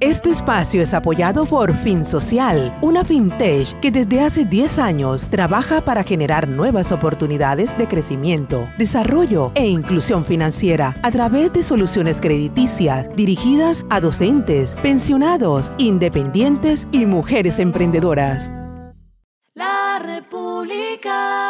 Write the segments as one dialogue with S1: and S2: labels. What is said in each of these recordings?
S1: Este espacio es apoyado por FinSocial, una fintech que desde hace 10 años trabaja para generar nuevas oportunidades de crecimiento, desarrollo e inclusión financiera a través de soluciones crediticias dirigidas a docentes, pensionados, independientes y mujeres emprendedoras.
S2: La República.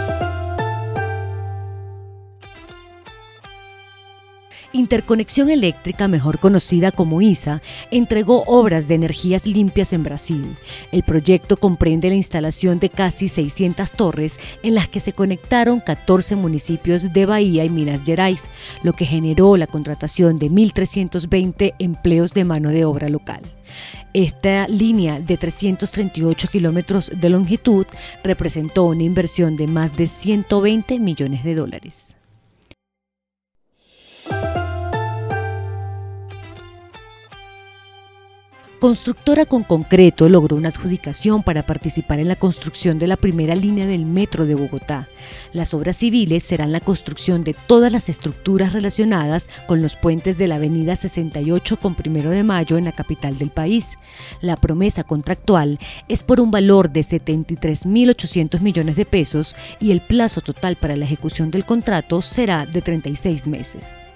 S3: Interconexión Eléctrica, mejor conocida como ISA, entregó obras de energías limpias en Brasil. El proyecto comprende la instalación de casi 600 torres en las que se conectaron 14 municipios de Bahía y Minas Gerais, lo que generó la contratación de 1.320 empleos de mano de obra local. Esta línea de 338 kilómetros de longitud representó una inversión de más de 120 millones de dólares. Constructora con Concreto logró una adjudicación para participar en la construcción de la primera línea del metro de Bogotá. Las obras civiles serán la construcción de todas las estructuras relacionadas con los puentes de la avenida 68 con Primero de Mayo en la capital del país. La promesa contractual es por un valor de 73.800 millones de pesos y el plazo total para la ejecución del contrato será de 36 meses.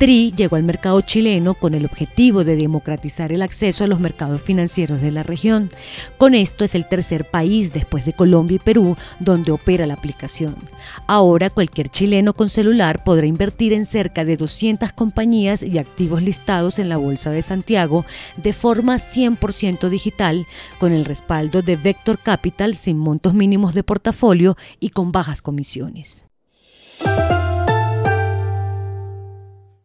S3: TRI llegó al mercado chileno con el objetivo de democratizar el acceso a los mercados financieros de la región. Con esto es el tercer país después de Colombia y Perú donde opera la aplicación. Ahora cualquier chileno con celular podrá invertir en cerca de 200 compañías y activos listados en la Bolsa de Santiago de forma 100% digital con el respaldo de Vector Capital sin montos mínimos de portafolio y con bajas comisiones.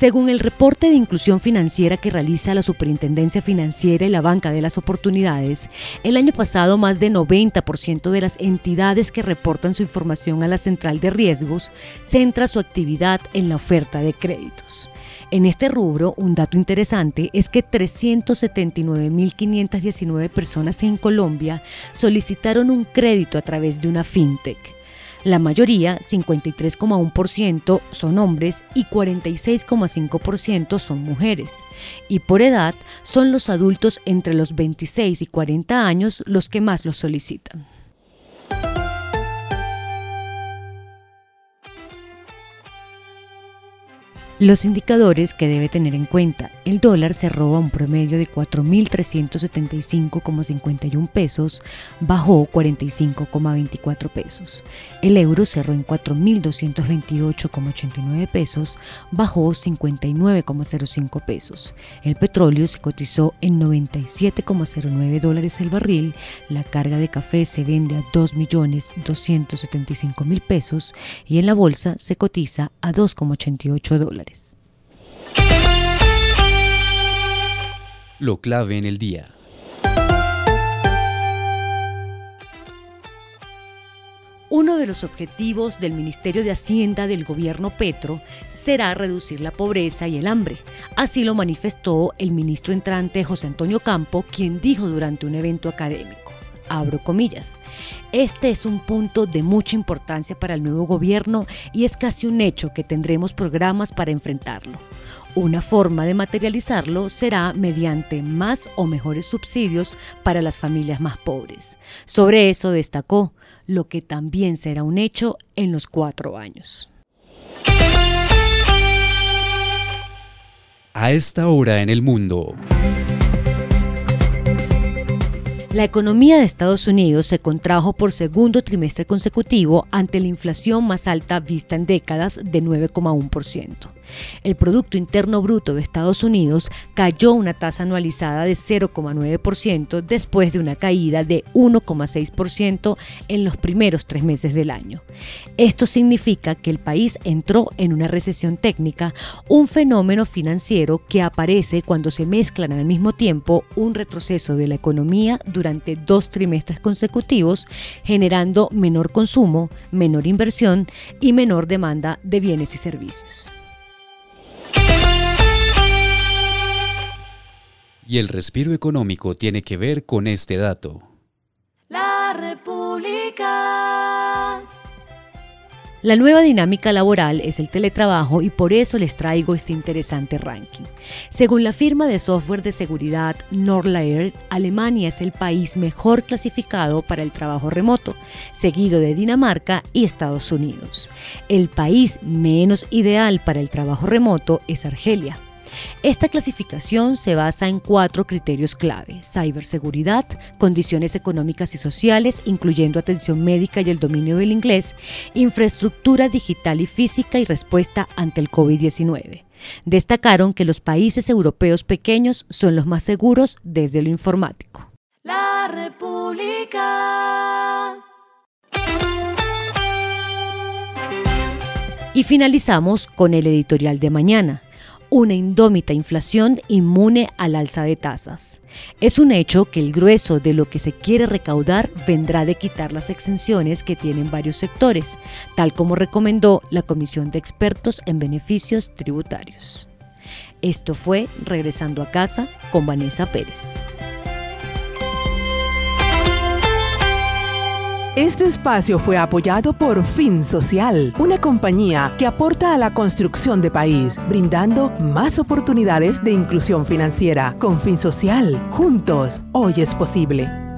S3: Según el reporte de inclusión financiera que realiza la Superintendencia Financiera y la Banca de las Oportunidades, el año pasado más de 90% de las entidades que reportan su información a la central de riesgos centra su actividad en la oferta de créditos. En este rubro, un dato interesante es que 379.519 personas en Colombia solicitaron un crédito a través de una fintech. La mayoría, 53,1%, son hombres y 46,5% son mujeres. Y por edad, son los adultos entre los 26 y 40 años los que más los solicitan. Los indicadores que debe tener en cuenta. El dólar cerró a un promedio de 4.375,51 pesos, bajó 45,24 pesos. El euro cerró en 4.228,89 pesos, bajó 59,05 pesos. El petróleo se cotizó en 97,09 dólares el barril. La carga de café se vende a 2.275.000 pesos y en la bolsa se cotiza a 2,88 dólares.
S4: Lo clave en el día.
S3: Uno de los objetivos del Ministerio de Hacienda del gobierno Petro será reducir la pobreza y el hambre. Así lo manifestó el ministro entrante José Antonio Campo, quien dijo durante un evento académico abro comillas. Este es un punto de mucha importancia para el nuevo gobierno y es casi un hecho que tendremos programas para enfrentarlo. Una forma de materializarlo será mediante más o mejores subsidios para las familias más pobres. Sobre eso destacó, lo que también será un hecho en los cuatro años.
S4: A esta hora en el mundo.
S3: La economía de Estados Unidos se contrajo por segundo trimestre consecutivo ante la inflación más alta vista en décadas de 9,1%. El Producto Interno Bruto de Estados Unidos cayó una tasa anualizada de 0,9% después de una caída de 1,6% en los primeros tres meses del año. Esto significa que el país entró en una recesión técnica, un fenómeno financiero que aparece cuando se mezclan al mismo tiempo un retroceso de la economía durante dos trimestres consecutivos, generando menor consumo, menor inversión y menor demanda de bienes y servicios.
S4: Y el respiro económico tiene que ver con este dato.
S3: La República. La nueva dinámica laboral es el teletrabajo y por eso les traigo este interesante ranking. Según la firma de software de seguridad Norlayer, Alemania es el país mejor clasificado para el trabajo remoto, seguido de Dinamarca y Estados Unidos. El país menos ideal para el trabajo remoto es Argelia. Esta clasificación se basa en cuatro criterios clave, ciberseguridad, condiciones económicas y sociales, incluyendo atención médica y el dominio del inglés, infraestructura digital y física y respuesta ante el COVID-19. Destacaron que los países europeos pequeños son los más seguros desde lo informático. La República. Y finalizamos con el editorial de mañana una indómita inflación inmune al alza de tasas. Es un hecho que el grueso de lo que se quiere recaudar vendrá de quitar las exenciones que tienen varios sectores, tal como recomendó la Comisión de Expertos en Beneficios Tributarios. Esto fue Regresando a casa con Vanessa Pérez.
S1: Este espacio fue apoyado por Fin Social, una compañía que aporta a la construcción de país, brindando más oportunidades de inclusión financiera. Con Fin Social, juntos, hoy es posible.